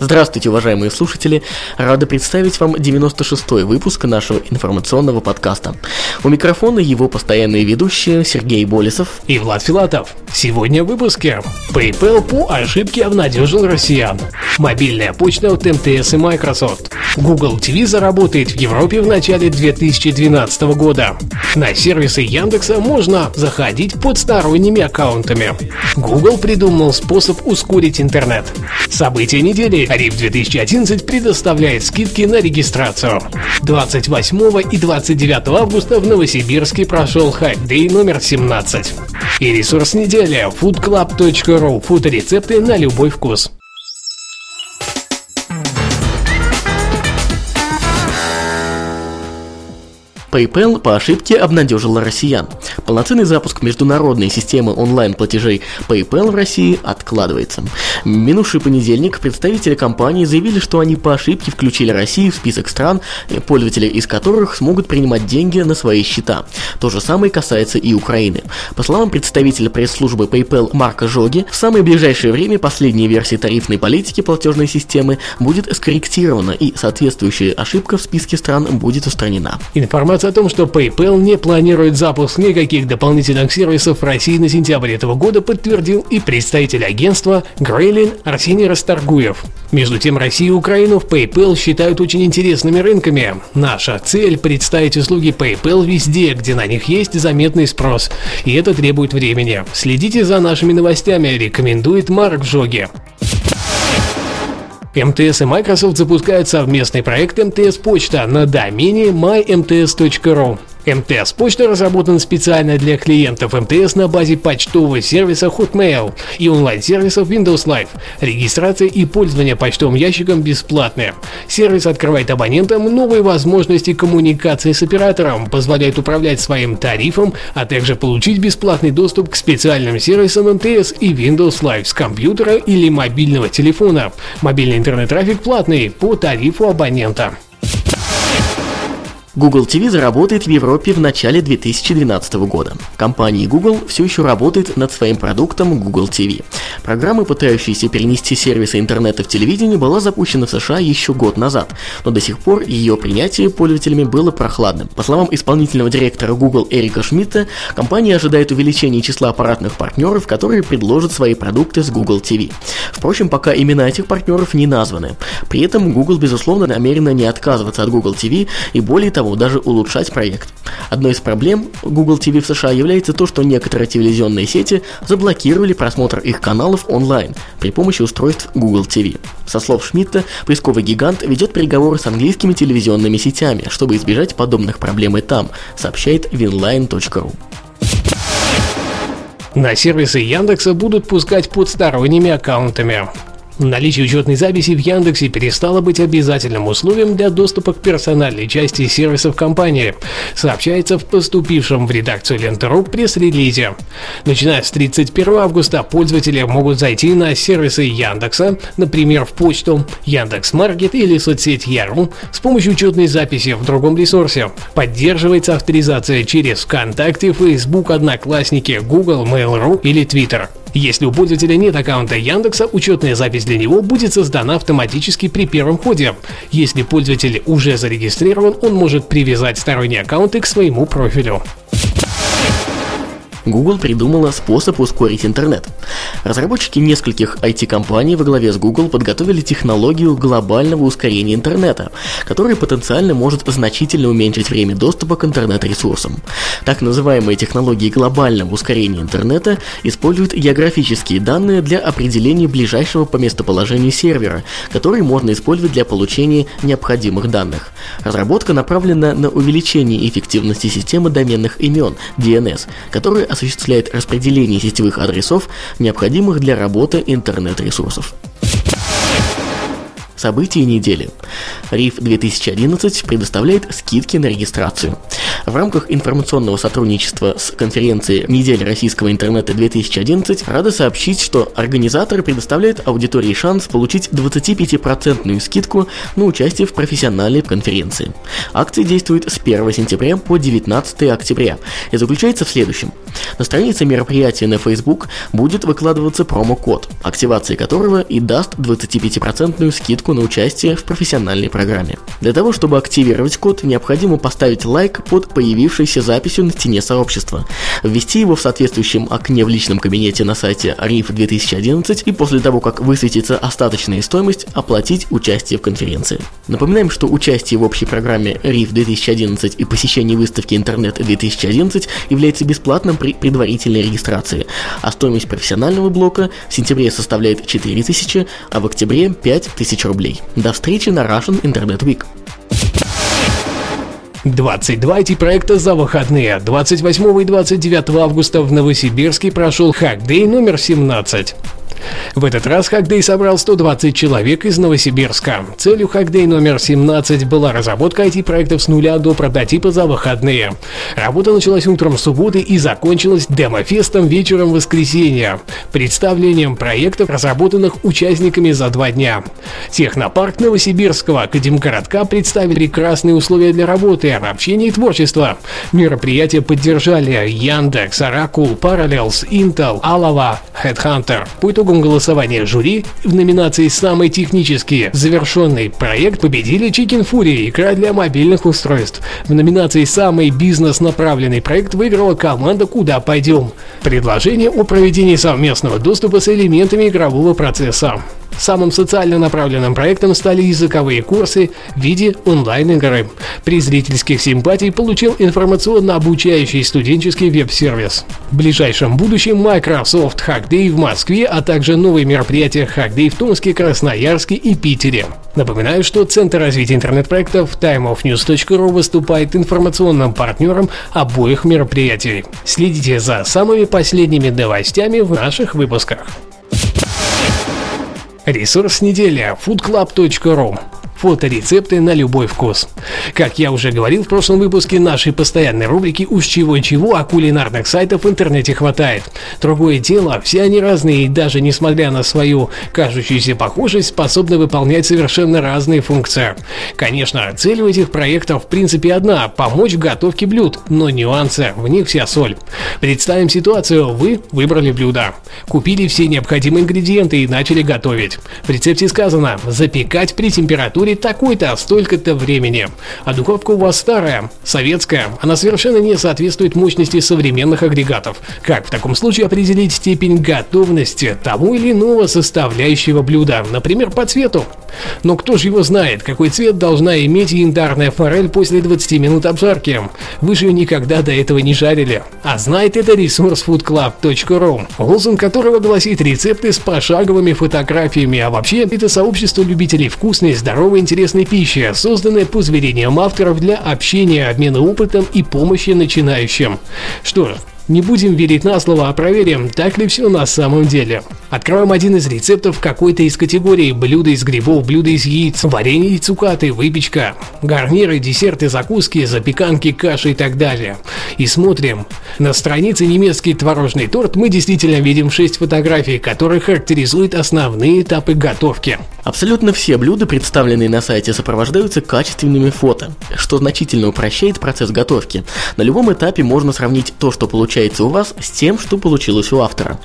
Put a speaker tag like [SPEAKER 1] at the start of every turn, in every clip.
[SPEAKER 1] Здравствуйте, уважаемые слушатели! Рада представить вам 96-й выпуск нашего информационного подкаста. У микрофона его постоянные ведущие Сергей Болесов
[SPEAKER 2] и Влад Филатов. Сегодня в выпуске. PayPal по ошибке обнадежил россиян. Мобильная почта от МТС и Microsoft. Google TV заработает в Европе в начале 2012 года. На сервисы Яндекса можно заходить под сторонними аккаунтами. Google придумал способ ускорить интернет. События недели RIP 2011 предоставляет скидки на регистрацию. 28 и 29 августа в Новосибирске прошел Day номер 17. И ресурс недели foodclub.ru – футорецепты на любой вкус.
[SPEAKER 1] PayPal по ошибке обнадежила россиян. Полноценный запуск международной системы онлайн-платежей PayPal в России откладывается. Минувший понедельник представители компании заявили, что они по ошибке включили Россию в список стран, пользователи из которых смогут принимать деньги на свои счета. То же самое касается и Украины. По словам представителя пресс-службы PayPal Марка Жоги, в самое ближайшее время последняя версия тарифной политики платежной системы будет скорректирована и соответствующая ошибка в списке стран будет устранена.
[SPEAKER 2] Информация Информация о том, что PayPal не планирует запуск никаких дополнительных сервисов в России на сентябрь этого года, подтвердил и представитель агентства Грейлин Арсений Расторгуев. Между тем, Россию и Украину в PayPal считают очень интересными рынками. Наша цель – представить услуги PayPal везде, где на них есть заметный спрос, и это требует времени. Следите за нашими новостями, рекомендует Марк Жоги. МТС и Microsoft запускают совместный проект МТС Почта на домене mymts.ru. МТС Почта разработан специально для клиентов МТС на базе почтового сервиса Hotmail и онлайн-сервисов Windows Live. Регистрация и пользование почтовым ящиком бесплатные. Сервис открывает абонентам новые возможности коммуникации с оператором, позволяет управлять своим тарифом, а также получить бесплатный доступ к специальным сервисам МТС и Windows Live с компьютера или мобильного телефона. Мобильный интернет-трафик платный по тарифу абонента.
[SPEAKER 1] Google TV заработает в Европе в начале 2012 года. Компания Google все еще работает над своим продуктом Google TV. Программа, пытающаяся перенести сервисы интернета в телевидение, была запущена в США еще год назад, но до сих пор ее принятие пользователями было прохладным. По словам исполнительного директора Google Эрика Шмидта, компания ожидает увеличения числа аппаратных партнеров, которые предложат свои продукты с Google TV. Впрочем, пока имена этих партнеров не названы. При этом Google, безусловно, намерена не отказываться от Google TV и более того, даже улучшать проект. Одной из проблем Google TV в США является то, что некоторые телевизионные сети заблокировали просмотр их каналов онлайн при помощи устройств Google TV. Со слов Шмидта, поисковый гигант ведет переговоры с английскими телевизионными сетями, чтобы избежать подобных проблем и там, сообщает winline.ru.
[SPEAKER 2] На сервисы Яндекса будут пускать под сторонними аккаунтами. Наличие учетной записи в Яндексе перестало быть обязательным условием для доступа к персональной части сервисов компании, сообщается в поступившем в редакцию Ленты.ру пресс-релизе. Начиная с 31 августа пользователи могут зайти на сервисы Яндекса, например, в почту, Яндекс.Маркет или соцсеть Яру с помощью учетной записи в другом ресурсе. Поддерживается авторизация через ВКонтакте, Facebook, Одноклассники, Google, Mail.ru или Twitter. Если у пользователя нет аккаунта Яндекса, учетная запись для него будет создана автоматически при первом ходе. Если пользователь уже зарегистрирован, он может привязать сторонние аккаунты к своему профилю.
[SPEAKER 1] Google придумала способ ускорить интернет. Разработчики нескольких IT-компаний во главе с Google подготовили технологию глобального ускорения интернета, которая потенциально может значительно уменьшить время доступа к интернет-ресурсам. Так называемые технологии глобального ускорения интернета используют географические данные для определения ближайшего по местоположению сервера, который можно использовать для получения необходимых данных. Разработка направлена на увеличение эффективности системы доменных имен DNS, которая осуществляет распределение сетевых адресов, необходимых для работы интернет-ресурсов. События недели. RIF 2011 предоставляет скидки на регистрацию. В рамках информационного сотрудничества с конференцией «Неделя российского интернета 2011» рада сообщить, что организаторы предоставляют аудитории шанс получить 25% скидку на участие в профессиональной конференции. Акция действует с 1 сентября по 19 октября и заключается в следующем. На странице мероприятия на Facebook будет выкладываться промокод, активация которого и даст 25% скидку на участие в профессиональной программе. Для того, чтобы активировать код, необходимо поставить лайк под появившейся записью на стене сообщества, ввести его в соответствующем окне в личном кабинете на сайте RIF 2011 и после того, как высветится остаточная стоимость, оплатить участие в конференции. Напоминаем, что участие в общей программе RIF 2011 и посещение выставки Интернет 2011 является бесплатным при предварительной регистрации, а стоимость профессионального блока в сентябре составляет 4000, а в октябре 5000 рублей. До встречи на Russian Internet Week.
[SPEAKER 2] 22 IT-проекта за выходные. 28 и 29 августа в Новосибирске прошел Day номер 17. В этот раз Хакдей собрал 120 человек из Новосибирска. Целью Хакдей номер 17 была разработка IT-проектов с нуля до прототипа за выходные. Работа началась утром субботы и закончилась демофестом вечером воскресенья, представлением проектов, разработанных участниками за два дня. Технопарк Новосибирского Академгородка представили прекрасные условия для работы, общения и творчества. Мероприятие поддержали Яндекс, Oracle, Parallels, Intel, Alava, Headhunter. По итогам итогам голосования жюри в номинации «Самый технически завершенный проект» победили Chicken Fury, игра для мобильных устройств. В номинации «Самый бизнес-направленный проект» выиграла команда «Куда пойдем?» Предложение о проведении совместного доступа с элементами игрового процесса. Самым социально направленным проектом стали языковые курсы в виде онлайн-игры. При зрительских симпатий получил информационно-обучающий студенческий веб-сервис. В ближайшем будущем Microsoft Hack Day в Москве, а также новые мероприятия Hack Day в Томске, Красноярске и Питере. Напоминаю, что Центр развития интернет-проектов timeofnews.ru выступает информационным партнером обоих мероприятий. Следите за самыми последними новостями в наших выпусках. Ресурс недели. Foodclub.ru Фоторецепты на любой вкус. Как я уже говорил в прошлом выпуске нашей постоянной рубрики «Уж чего-чего, а кулинарных сайтов в интернете хватает». Другое дело, все они разные и даже несмотря на свою кажущуюся похожесть, способны выполнять совершенно разные функции. Конечно, цель у этих проектов в принципе одна – помочь в готовке блюд, но нюансы, в них вся соль. Представим ситуацию, вы выбрали блюдо, купили все необходимые ингредиенты и начали готовить. В рецепте сказано «запекать при температуре температуре такой-то, столько-то времени. А духовка у вас старая, советская, она совершенно не соответствует мощности современных агрегатов. Как в таком случае определить степень готовности того или иного составляющего блюда, например, по цвету? Но кто же его знает, какой цвет должна иметь янтарная форель после 20 минут обжарки? Вы же ее никогда до этого не жарили. А знает это ресурс foodclub.ru, лозунг которого гласит рецепты с пошаговыми фотографиями, а вообще это сообщество любителей вкусной, здоровой, интересной пищи, созданное по заверениям авторов для общения, обмена опытом и помощи начинающим. Что ж, не будем верить на слово, а проверим, так ли все на самом деле. Откроем один из рецептов какой-то из категорий блюда из грибов, блюда из яиц, варенье и цукаты, выпечка, гарниры, десерты, закуски, запеканки, каши и так далее. И смотрим. На странице немецкий творожный торт мы действительно видим 6 фотографий, которые характеризуют основные этапы готовки.
[SPEAKER 1] Абсолютно все блюда, представленные на сайте, сопровождаются качественными фото, что значительно упрощает процесс готовки. На любом этапе можно сравнить то, что получается у вас с тем, что получилось у автора.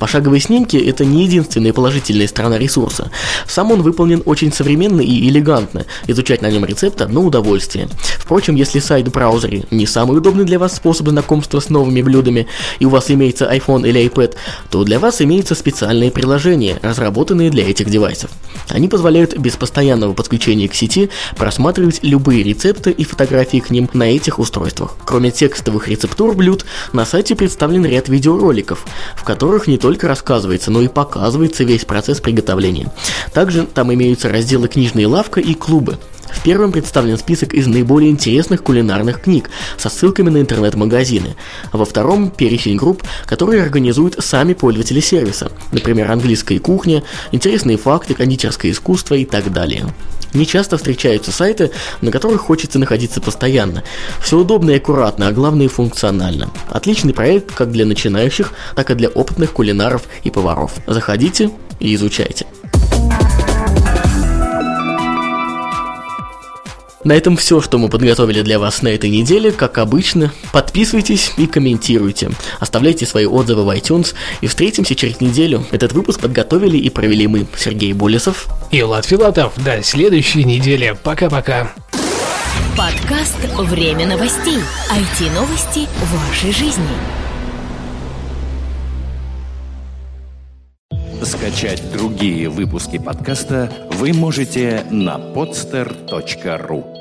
[SPEAKER 1] Пошаговые снимки – это не единственная положительная сторона ресурса. Сам он выполнен очень современно и элегантно, изучать на нем рецепт – одно удовольствие. Впрочем, если сайт в браузере не самый удобный для вас способ знакомства с новыми блюдами, и у вас имеется iPhone или iPad, то для вас имеются специальные приложения, разработанные для этих девайсов. Они позволяют без постоянного подключения к сети просматривать любые рецепты и фотографии к ним на этих устройствах. Кроме текстовых рецептур блюд, на сайте представлен ряд видеороликов, в которых не только рассказывается, но и показывается весь процесс приготовления. Также там имеются разделы «Книжная лавка» и «Клубы». В первом представлен список из наиболее интересных кулинарных книг со ссылками на интернет-магазины, а во втором перечень групп, которые организуют сами пользователи сервиса, например, английская кухня, интересные факты, кондитерское искусство и так далее. Не часто встречаются сайты, на которых хочется находиться постоянно. Все удобно и аккуратно, а главное функционально. Отличный проект как для начинающих, так и для опытных кулинаров и поваров. Заходите и изучайте. На этом все, что мы подготовили для вас на этой неделе. Как обычно, подписывайтесь и комментируйте. Оставляйте свои отзывы в iTunes и встретимся через неделю. Этот выпуск подготовили и провели мы, Сергей Болесов
[SPEAKER 2] и Влад Филатов. До следующей недели. Пока-пока.
[SPEAKER 3] Подкаст «Время новостей». IT-новости вашей жизни.
[SPEAKER 4] Скачать другие выпуски подкаста вы можете на podster.ru